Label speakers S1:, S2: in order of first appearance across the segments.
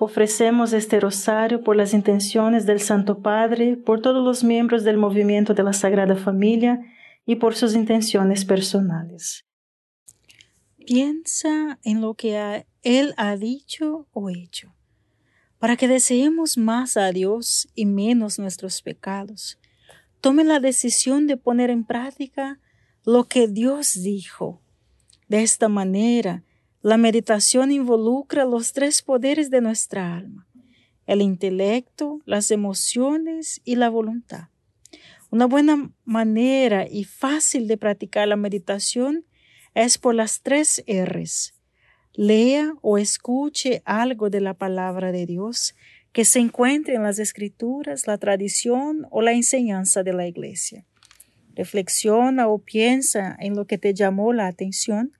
S1: Ofrecemos este rosario por las intenciones del Santo Padre, por todos los miembros del movimiento de la Sagrada Familia y por sus intenciones personales. Piensa en lo que Él ha dicho o hecho, para que deseemos más a Dios y menos nuestros pecados. Tome la decisión de poner en práctica lo que Dios dijo. De esta manera, la meditación involucra los tres poderes de nuestra alma, el intelecto, las emociones y la voluntad. Una buena manera y fácil de practicar la meditación es por las tres R's. Lea o escuche algo de la palabra de Dios que se encuentre en las escrituras, la tradición o la enseñanza de la iglesia. Reflexiona o piensa en lo que te llamó la atención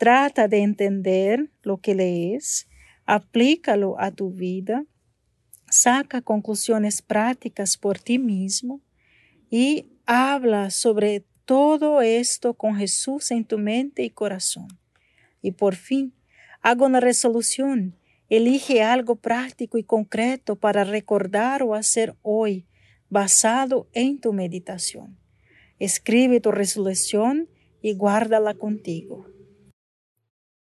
S1: Trata de entender lo que lees, aplícalo a tu vida, saca conclusiones prácticas por ti mismo y habla sobre todo esto con Jesús en tu mente y corazón. Y por fin, haga una resolución. Elige algo práctico y concreto para recordar o hacer hoy, basado en tu meditación. Escribe tu resolución y guárdala contigo.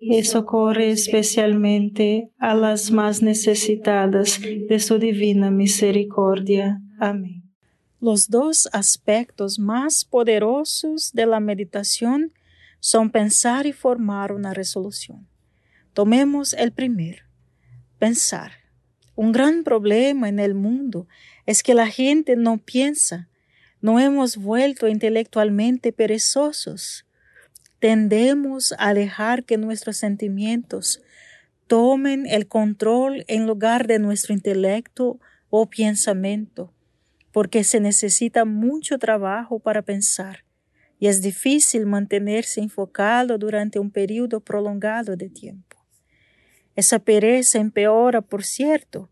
S1: y socorre especialmente a las más necesitadas de su divina misericordia. Amén. Los dos aspectos más poderosos de la meditación son pensar y formar una resolución. Tomemos el primero, pensar. Un gran problema en el mundo es que la gente no piensa. No hemos vuelto intelectualmente perezosos tendemos a dejar que nuestros sentimientos tomen el control en lugar de nuestro intelecto o pensamiento, porque se necesita mucho trabajo para pensar y es difícil mantenerse enfocado durante un periodo prolongado de tiempo. Esa pereza empeora, por cierto,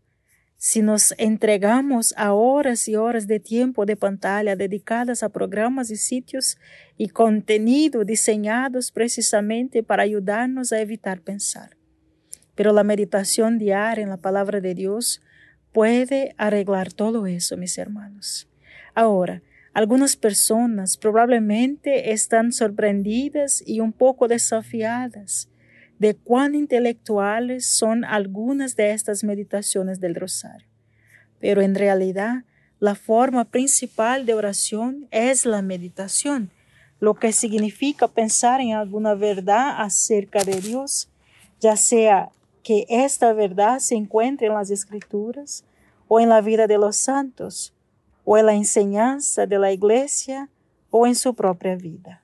S1: si nos entregamos a horas y horas de tiempo de pantalla dedicadas a programas y sitios y contenido diseñados precisamente para ayudarnos a evitar pensar. Pero la meditación diaria en la palabra de Dios puede arreglar todo eso, mis hermanos. Ahora, algunas personas probablemente están sorprendidas y un poco desafiadas de cuán intelectuales son algunas de estas meditaciones del rosario. Pero en realidad, la forma principal de oración es la meditación, lo que significa pensar en alguna verdad acerca de Dios, ya sea que esta verdad se encuentre en las escrituras o en la vida de los santos, o en la enseñanza de la iglesia o en su propia vida.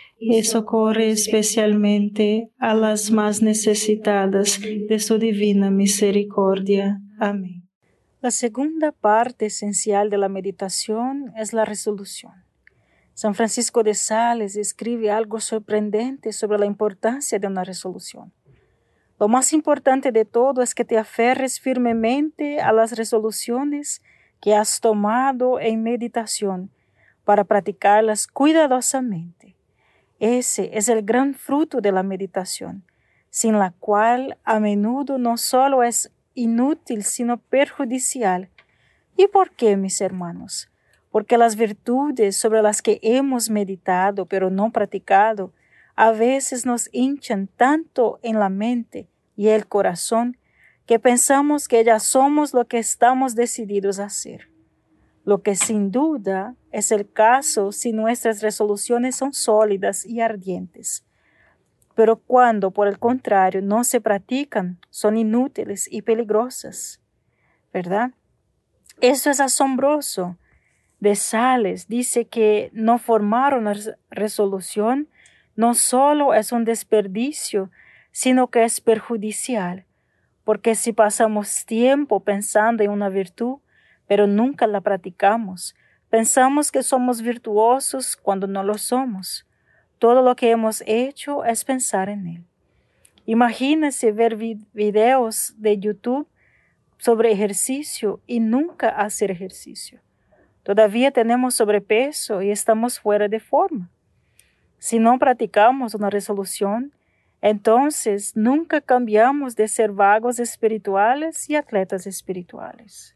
S1: y socorre especialmente a las más necesitadas de su divina misericordia. Amén. La segunda parte esencial de la meditación es la resolución. San Francisco de Sales escribe algo sorprendente sobre la importancia de una resolución. Lo más importante de todo es que te aferres firmemente a las resoluciones que has tomado en meditación para practicarlas cuidadosamente. Ese es el gran fruto de la meditación, sin la cual a menudo no solo es inútil, sino perjudicial. ¿Y por qué, mis hermanos? Porque las virtudes sobre las que hemos meditado pero no practicado, a veces nos hinchan tanto en la mente y el corazón que pensamos que ya somos lo que estamos decididos a hacer lo que sin duda es el caso si nuestras resoluciones son sólidas y ardientes. Pero cuando, por el contrario, no se practican, son inútiles y peligrosas. ¿Verdad? Eso es asombroso. De Sales dice que no formar una resolución no solo es un desperdicio, sino que es perjudicial, porque si pasamos tiempo pensando en una virtud, pero nunca la practicamos. Pensamos que somos virtuosos cuando no lo somos. Todo lo que hemos hecho es pensar en él. Imagínese ver videos de YouTube sobre ejercicio y nunca hacer ejercicio. Todavía tenemos sobrepeso y estamos fuera de forma. Si no practicamos una resolución, entonces nunca cambiamos de ser vagos espirituales y atletas espirituales.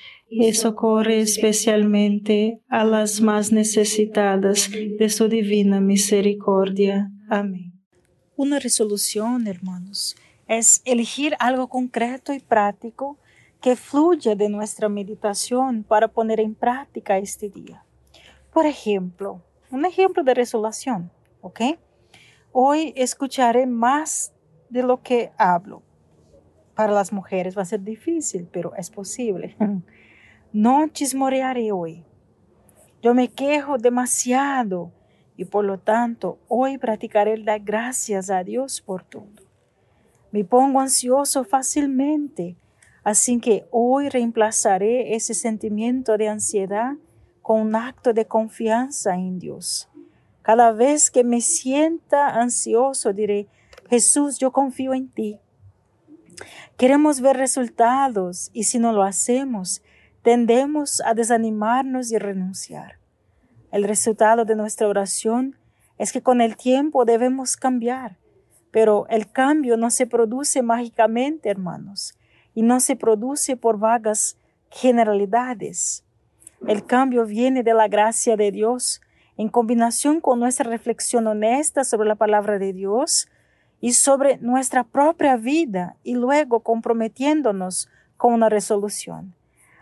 S1: y socorre especialmente a las más necesitadas de su divina misericordia. Amén. Una resolución, hermanos, es elegir algo concreto y práctico que fluya de nuestra meditación para poner en práctica este día. Por ejemplo, un ejemplo de resolución, ¿ok? Hoy escucharé más de lo que hablo. Para las mujeres va a ser difícil, pero es posible. No chismorearé hoy. Yo me quejo demasiado y por lo tanto hoy practicaré el dar gracias a Dios por todo. Me pongo ansioso fácilmente, así que hoy reemplazaré ese sentimiento de ansiedad con un acto de confianza en Dios. Cada vez que me sienta ansioso diré, Jesús, yo confío en ti. Queremos ver resultados y si no lo hacemos, tendemos a desanimarnos y renunciar. El resultado de nuestra oración es que con el tiempo debemos cambiar, pero el cambio no se produce mágicamente, hermanos, y no se produce por vagas generalidades. El cambio viene de la gracia de Dios en combinación con nuestra reflexión honesta sobre la palabra de Dios y sobre nuestra propia vida y luego comprometiéndonos con una resolución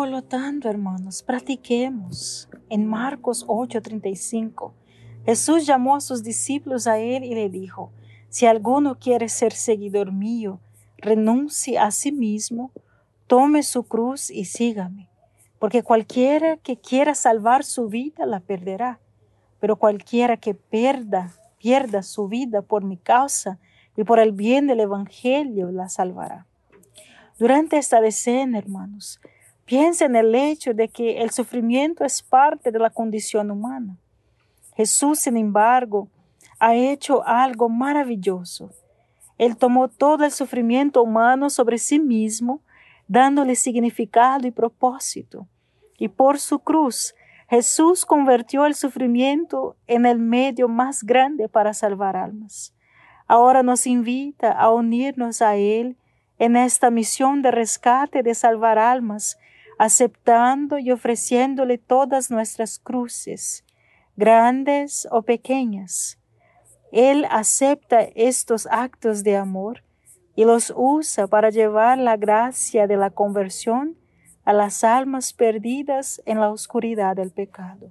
S1: Por lo tanto, hermanos, practiquemos. En Marcos 8:35, Jesús llamó a sus discípulos a él y le dijo, si alguno quiere ser seguidor mío, renuncie a sí mismo, tome su cruz y sígame, porque cualquiera que quiera salvar su vida la perderá, pero cualquiera que pierda, pierda su vida por mi causa y por el bien del Evangelio la salvará. Durante esta decena, hermanos, Piensa en el hecho de que el sufrimiento es parte de la condición humana. Jesús, sin embargo, ha hecho algo maravilloso. Él tomó todo el sufrimiento humano sobre sí mismo, dándole significado y propósito. Y por su cruz, Jesús convirtió el sufrimiento en el medio más grande para salvar almas. Ahora nos invita a unirnos a Él en esta misión de rescate de salvar almas aceptando y ofreciéndole todas nuestras cruces, grandes o pequeñas. Él acepta estos actos de amor y los usa para llevar la gracia de la conversión a las almas perdidas en la oscuridad del pecado.